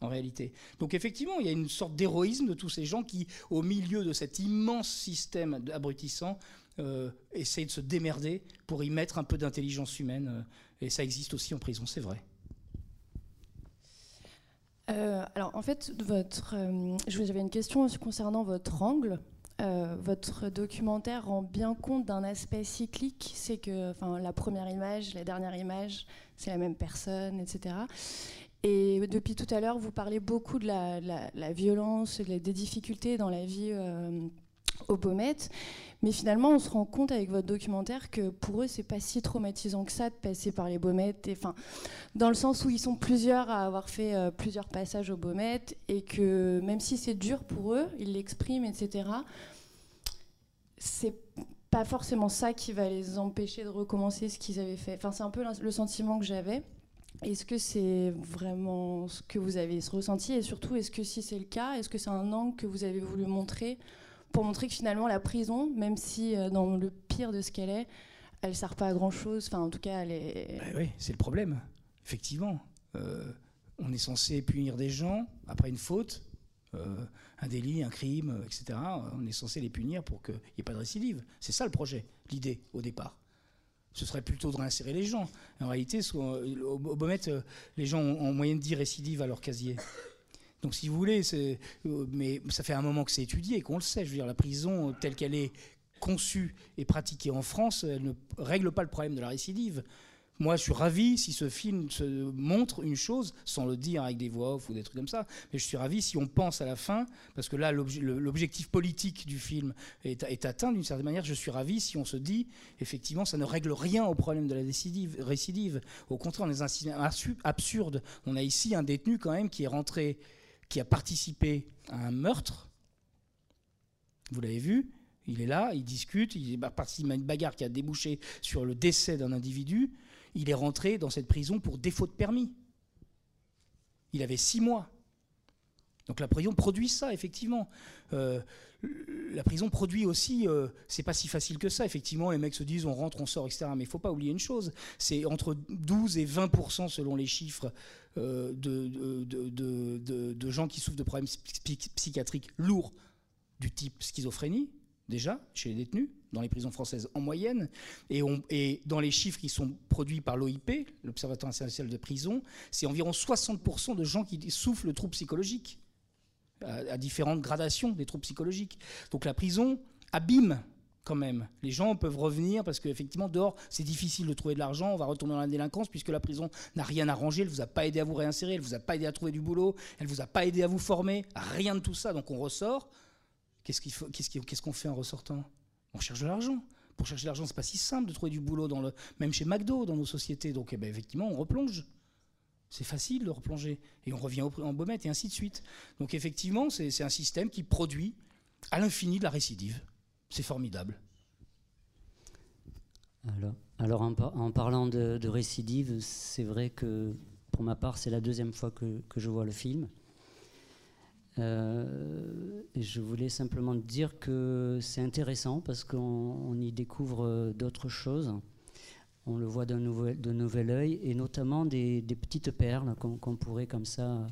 Speaker 2: en réalité. Donc effectivement, il y a une sorte d'héroïsme de tous ces gens qui, au milieu de cet immense système abrutissant, euh, essayent de se démerder pour y mettre un peu d'intelligence humaine. Euh, et ça existe aussi en prison, c'est vrai.
Speaker 9: Euh, alors en fait, votre, j'avais une question concernant votre angle. votre documentaire rend bien compte d'un aspect cyclique, c'est que la première image, la dernière image, c'est la même personne, etc. Et depuis tout à l'heure, vous parlez beaucoup de la, violence, des difficultés dans la vie euh, au Baumette. Mais finalement, on se rend compte avec votre documentaire que pour eux, c'est pas si traumatisant que ça de passer par les Baumettes. Enfin, dans le sens où ils sont plusieurs à avoir fait euh, plusieurs passages au Baumette et que même si c'est dur pour eux, ils l'expriment, etc. C'est pas forcément ça qui va les empêcher de recommencer ce qu'ils avaient fait. Enfin, c'est un peu le sentiment que j'avais. Est-ce que c'est vraiment ce que vous avez ressenti Et surtout, est-ce que si c'est le cas, est-ce que c'est un angle que vous avez voulu montrer pour montrer que finalement la prison, même si euh, dans le pire de ce qu'elle est, elle sert pas à grand-chose Enfin, en tout cas, elle est...
Speaker 2: Bah oui, c'est le problème. Effectivement. Euh, on est censé punir des gens après une faute, euh, un délit, un crime, etc. On est censé les punir pour qu'il n'y ait pas de récidive. C'est ça le projet, l'idée au départ ce serait plutôt de réinsérer les gens. En réalité, au, Beaumet, euh, les gens ont en moyenne 10 récidives à leur casier. Donc, si vous voulez, euh, mais ça fait un moment que c'est étudié qu'on le sait. Je veux dire, la prison telle qu'elle est conçue et pratiquée en France, elle ne règle pas le problème de la récidive. Moi, je suis ravi si ce film montre une chose, sans le dire avec des voix off ou des trucs comme ça, mais je suis ravi si on pense à la fin, parce que là, l'objectif politique du film est, atteint d'une certaine manière. Je suis ravi si on se dit, effectivement, ça ne règle rien au problème de la récidive. Au contraire, on est un absurde. On a ici un détenu, quand même, qui est rentré, qui a participé à un meurtre. Vous l'avez vu, il est là, il discute, il participe à une bagarre qui a débouché sur le décès d'un individu il est rentré dans cette prison pour défaut de permis. Il avait six mois. Donc la prison produit ça, effectivement. Euh, la prison produit aussi, euh, c'est pas si facile que ça, effectivement, les mecs se disent on rentre, on sort, etc. Mais il faut pas oublier une chose, c'est entre 12 et 20% selon les chiffres euh, de, de, gens qui souffrent de problèmes psychiatriques lourds du type schizophrénie, déjà, chez les détenus, dans les prisons françaises en moyenne, et, dans les chiffres qui sont produits par l'OIP, l'Observatoire international de prison, c'est environ 60% de gens qui souffrent de troubles psychologiques, à, différentes gradations des troubles psychologiques. Donc la prison abîme quand même. Les gens peuvent revenir parce qu'effectivement, dehors, c'est difficile de trouver de l'argent, on va retourner dans la délinquance puisque la prison n'a rien arrangé, elle ne vous a pas aidé à vous réinsérer, elle ne vous a pas aidé à trouver du boulot, elle ne vous a pas aidé à vous former, rien de tout ça. Donc on ressort, Qu'est-ce qu'on fait en ressortant? On cherche de l'argent. Pour chercher de l'argent, c'est pas si simple de trouver du boulot, dans le, même chez McDo, dans nos sociétés. Donc, eh ben, effectivement, on replonge. C'est facile de replonger. Et on revient en baumette, et ainsi de suite. Donc, effectivement, c'est un système qui produit à l'infini de la récidive. C'est formidable.
Speaker 10: Alors, en, parlant de, récidive, c'est vrai que pour ma part, c'est la deuxième fois que, je vois le film. Euh, je voulais simplement dire que c'est intéressant parce qu'on y découvre euh, d'autres choses. On le voit d'un nouvel, œil et notamment des, petites perles qu'on pourrait comme ça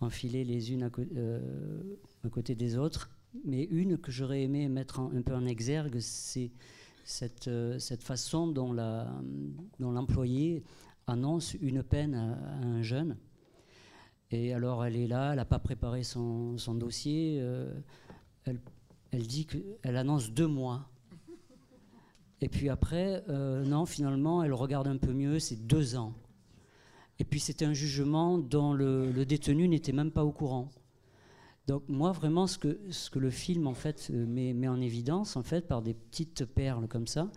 Speaker 10: enfiler les unes euh, à, côté des autres. Mais une que j'aurais aimé mettre un peu en exergue, c'est cette, façon dont l'employé annonce une peine à un jeune et alors elle est là, elle n'a pas préparé son, dossier. Euh, elle, dit qu'elle annonce deux mois. Et puis après, euh, non, finalement, elle regarde un peu mieux, c'est deux ans. Et puis c'était un jugement dont le, détenu n'était même pas au courant. Donc moi vraiment ce que, ce que le film en fait euh, met, met, en évidence en fait par des petites perles comme ça,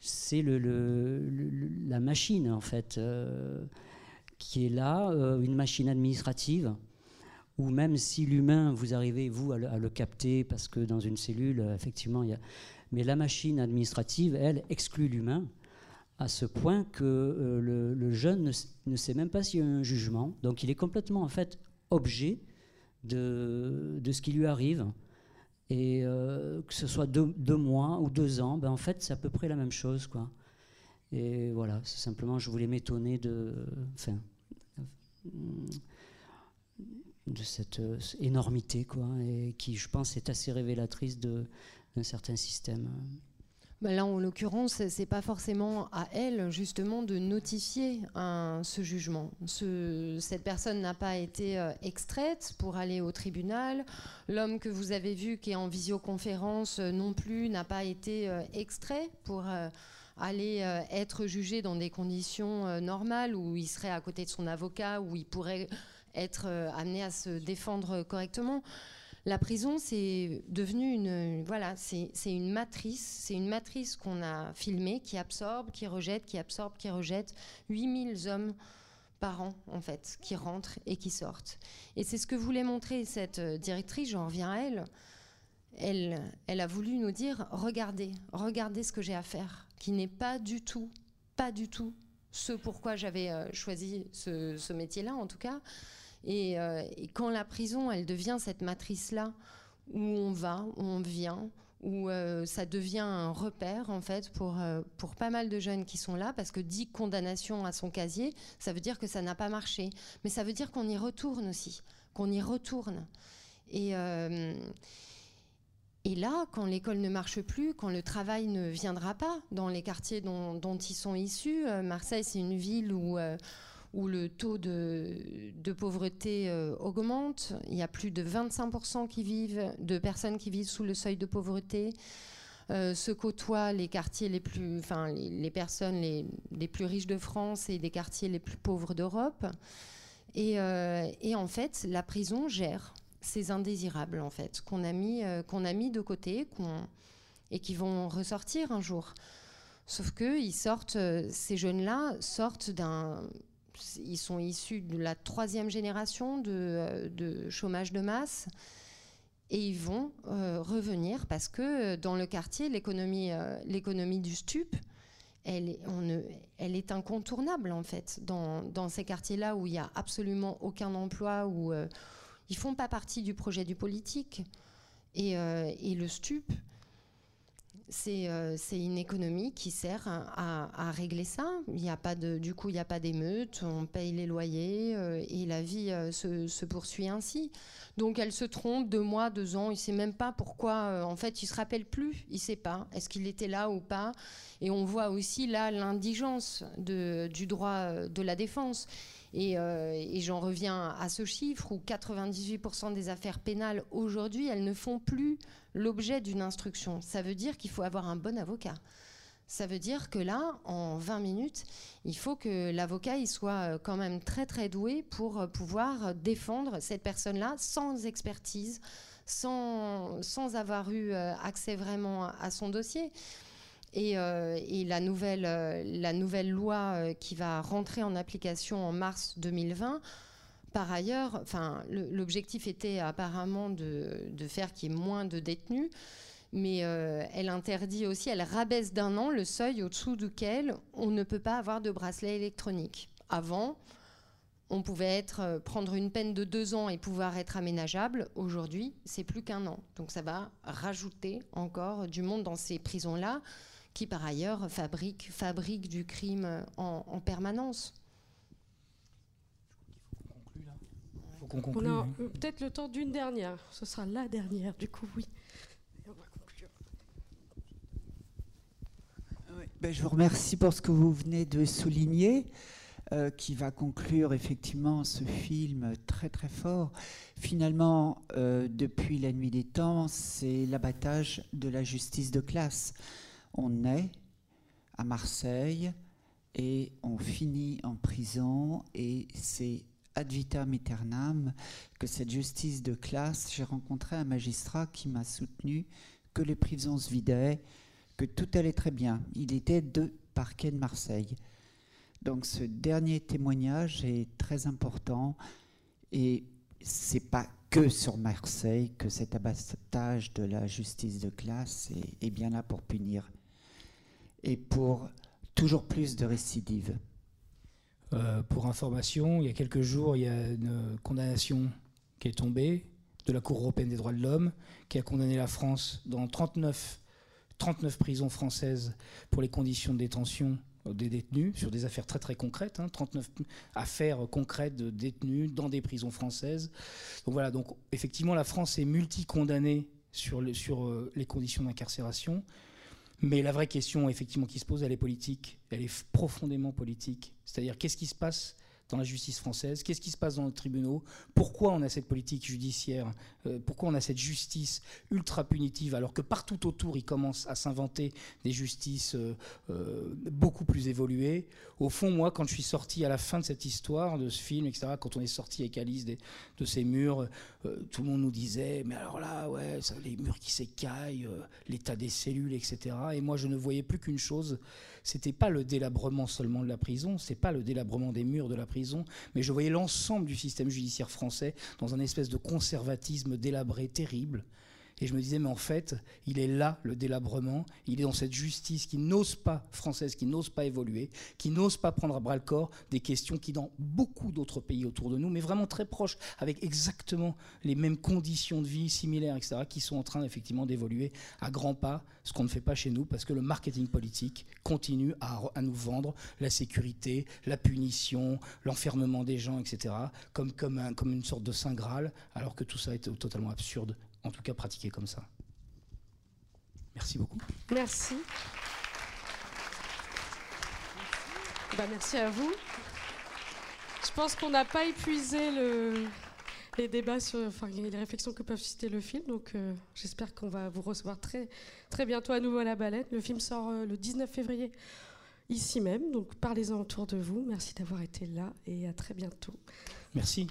Speaker 10: c'est le, la machine en fait qui est là, euh, une machine administrative où même si l'humain vous arrivez vous à le, capter parce que dans une cellule effectivement il y a, mais la machine administrative elle exclut l'humain à ce point que euh, le, jeune ne, sait même pas s'il y a un jugement. Donc il est complètement en fait objet de, de ce qui lui arrive. Et euh, que ce soit deux, mois ou deux ans, ben en fait c'est à peu près la même chose. Quoi. Et voilà, c'est simplement, je voulais m'étonner de, enfin, de cette énormité, quoi, et qui, je pense, est assez révélatrice d'un certain système.
Speaker 3: Bah là, en l'occurrence, c'est pas forcément à elle, justement, de notifier ce jugement. Ce, cette personne n'a pas été euh, extraite pour aller au tribunal. L'homme que vous avez vu qui est en visioconférence euh, non plus n'a pas été euh, extrait pour aller être jugé dans des conditions normales où il serait à côté de son avocat, où il pourrait être amené à se défendre correctement. La prison, c'est devenu une, voilà, c'est une matrice, c'est une matrice qu'on a filmée qui absorbe, qui rejette, qui absorbe, qui rejette 8000 hommes par an, en fait, qui rentrent et qui sortent. Et c'est ce que voulait montrer cette euh, directrice, j'en reviens à elle. Elle, elle a voulu nous dire, regardez, regardez ce que j'ai à faire, qui n'est pas du tout, pas du tout ce pourquoi j'avais euh, choisi ce métier-là, en tout cas. Euh, et, quand la prison, elle devient cette matrice-là, où on va, où on vient, où euh, ça devient un repère en fait pour, pour pas mal de jeunes qui sont là, parce que dit condamnation à son casier, ça veut dire que ça n'a pas marché. Mais ça veut dire qu'on y retourne aussi, qu'on y retourne. Et, et là, quand l'école ne marche plus, quand le travail ne viendra pas dans les quartiers dont, ils sont issus, Marseille c'est une ville où où le taux de, pauvreté euh, augmente. Il y a plus de 25% qui vivent, de personnes qui vivent sous le seuil de pauvreté. Euh, se côtoient les quartiers les plus, enfin les, personnes les, plus riches de France et les quartiers les plus pauvres d'Europe. Et, euh, en fait, la prison gère ces indésirables en fait qu'on a mis qu'on a mis de côté, et qui vont ressortir un jour. Sauf que ils sortent, ces jeunes-là sortent d'un ils sont issus de la troisième génération de, euh, chômage de masse. Et ils vont euh, revenir parce que euh, dans le quartier, l'économie, l'économie du stup, elle est, elle est incontournable en fait. Dans, dans ces quartiers-là où il n'y a absolument aucun emploi, ils font pas partie du projet du politique. Et, et le stup, euh, c'est une économie qui sert à, régler ça. Il y a pas de, du coup, il n'y a pas d'émeute, on paye les loyers euh, et la vie euh, se, poursuit ainsi. Donc elle se trompe deux mois, deux ans, il ne sait même pas pourquoi. en fait, il se rappelle plus, il ne sait pas. Est-ce qu'il était là ou pas? Et on voit aussi là l'indigence du droit de la défense. Et, et j'en reviens à ce chiffre où 98% des affaires pénales aujourd'hui, elles ne font plus l'objet d'une instruction. Ça veut dire qu'il faut avoir un bon avocat. Ça veut dire que là, en 20 minutes, il faut que l'avocat soit euh, quand même très très doué pour euh, pouvoir défendre cette personne-là sans expertise, sans, sans avoir eu euh, accès vraiment à son dossier. Et, la, nouvelle, nouvelle loi qui va rentrer en application en mars 2020 par ailleurs, l'objectif était apparemment de, faire qu'il y ait moins de détenus, mais euh, elle interdit aussi, elle rabaisse d'un an le seuil au-dessous duquel on ne peut pas avoir de bracelet électronique. Avant, on pouvait euh, prendre une peine de deux ans et pouvoir être aménageable. Aujourd'hui, c'est plus qu'un an. Donc ça va rajouter encore du monde dans ces prisons-là, qui par ailleurs fabriquent, du crime en permanence.
Speaker 1: on a peut-être le temps d'une dernière. Ce sera la dernière, du coup, oui. on va conclure.
Speaker 11: Ben, je vous remercie pour ce que vous venez de souligner. Euh, qui va conclure effectivement ce film très très fort. Finalement, euh, depuis la nuit des temps, c'est l'abattage de la justice de classe. On est à Marseille, et on finit en prison et c'est ad vitam aeternam que cette justice de classe, j'ai rencontré un magistrat qui m'a soutenu que les prisons se vidaient, que tout allait très bien. Il était de parquet de Marseille. Donc ce dernier témoignage est très important et c'est pas que sur Marseille que cet abattage de la justice de classe est bien là pour punir et pour toujours plus de récidives.
Speaker 2: Euh, pour information, il y a quelques jours, il y a une condamnation qui est tombée de la Cour européenne des droits de l'homme, qui a condamné la France dans 39, 39 prisons françaises pour les conditions de détention des détenus sur des affaires très très concrètes, hein, 39 affaires concrètes de détenus dans des prisons françaises. Donc voilà, donc effectivement la France est multi-condamnée sur, sur euh, les conditions d'incarcération. Mais la vraie question, effectivement, qui se pose, elle est politique. Elle est profondément politique. C'est-à-dire, qu'est-ce qui se passe dans la justice française Qu'est-ce qui se passe dans les tribunaux Pourquoi on a cette politique judiciaire? Euh, Pourquoi on a cette justice ultra punitive alors que partout autour, il commence à s'inventer des justices euh, euh, beaucoup plus évoluées? Au fond, moi, quand je suis sorti à la fin de cette histoire, de ce film, etc., quand on est sorti avec Alice de ces murs, tout le monde nous disait, mais alors là, ouais, les murs qui s'écaillent, l'état des cellules, etc. Et moi, je ne voyais plus qu'une chose, c'était pas le délabrement seulement de la prison, c'est pas le délabrement des murs de la prison, mais je voyais l'ensemble du système judiciaire français dans un espèce de conservatisme délabré terrible. Et je me disais, mais en fait, il est là le délabrement, il est dans cette justice qui n'ose pas, française, qui n'ose pas évoluer, qui n'ose pas prendre à bras le corps des questions qui, dans beaucoup d'autres pays autour de nous, mais vraiment très proches, avec exactement les mêmes conditions de vie similaires, etc., qui sont en train effectivement d'évoluer à grands pas, ce qu'on ne fait pas chez nous, parce que le marketing politique continue à, nous vendre la sécurité, la punition, l'enfermement des gens, etc., comme, comme une sorte de saint Graal, alors que tout ça est totalement absurde en tout cas pratiquer comme ça. Merci beaucoup.
Speaker 1: Merci. Bah, merci à vous. Je pense qu'on n'a pas épuisé le, les débats sur enfin, les réflexions que peuvent susciter le film. Donc euh, j'espère qu'on va vous recevoir très, très bientôt à nouveau à la balette. Le film sort euh, le 19 février ici même. Donc parlez-en autour de vous. Merci d'avoir été là et à très bientôt.
Speaker 2: Merci.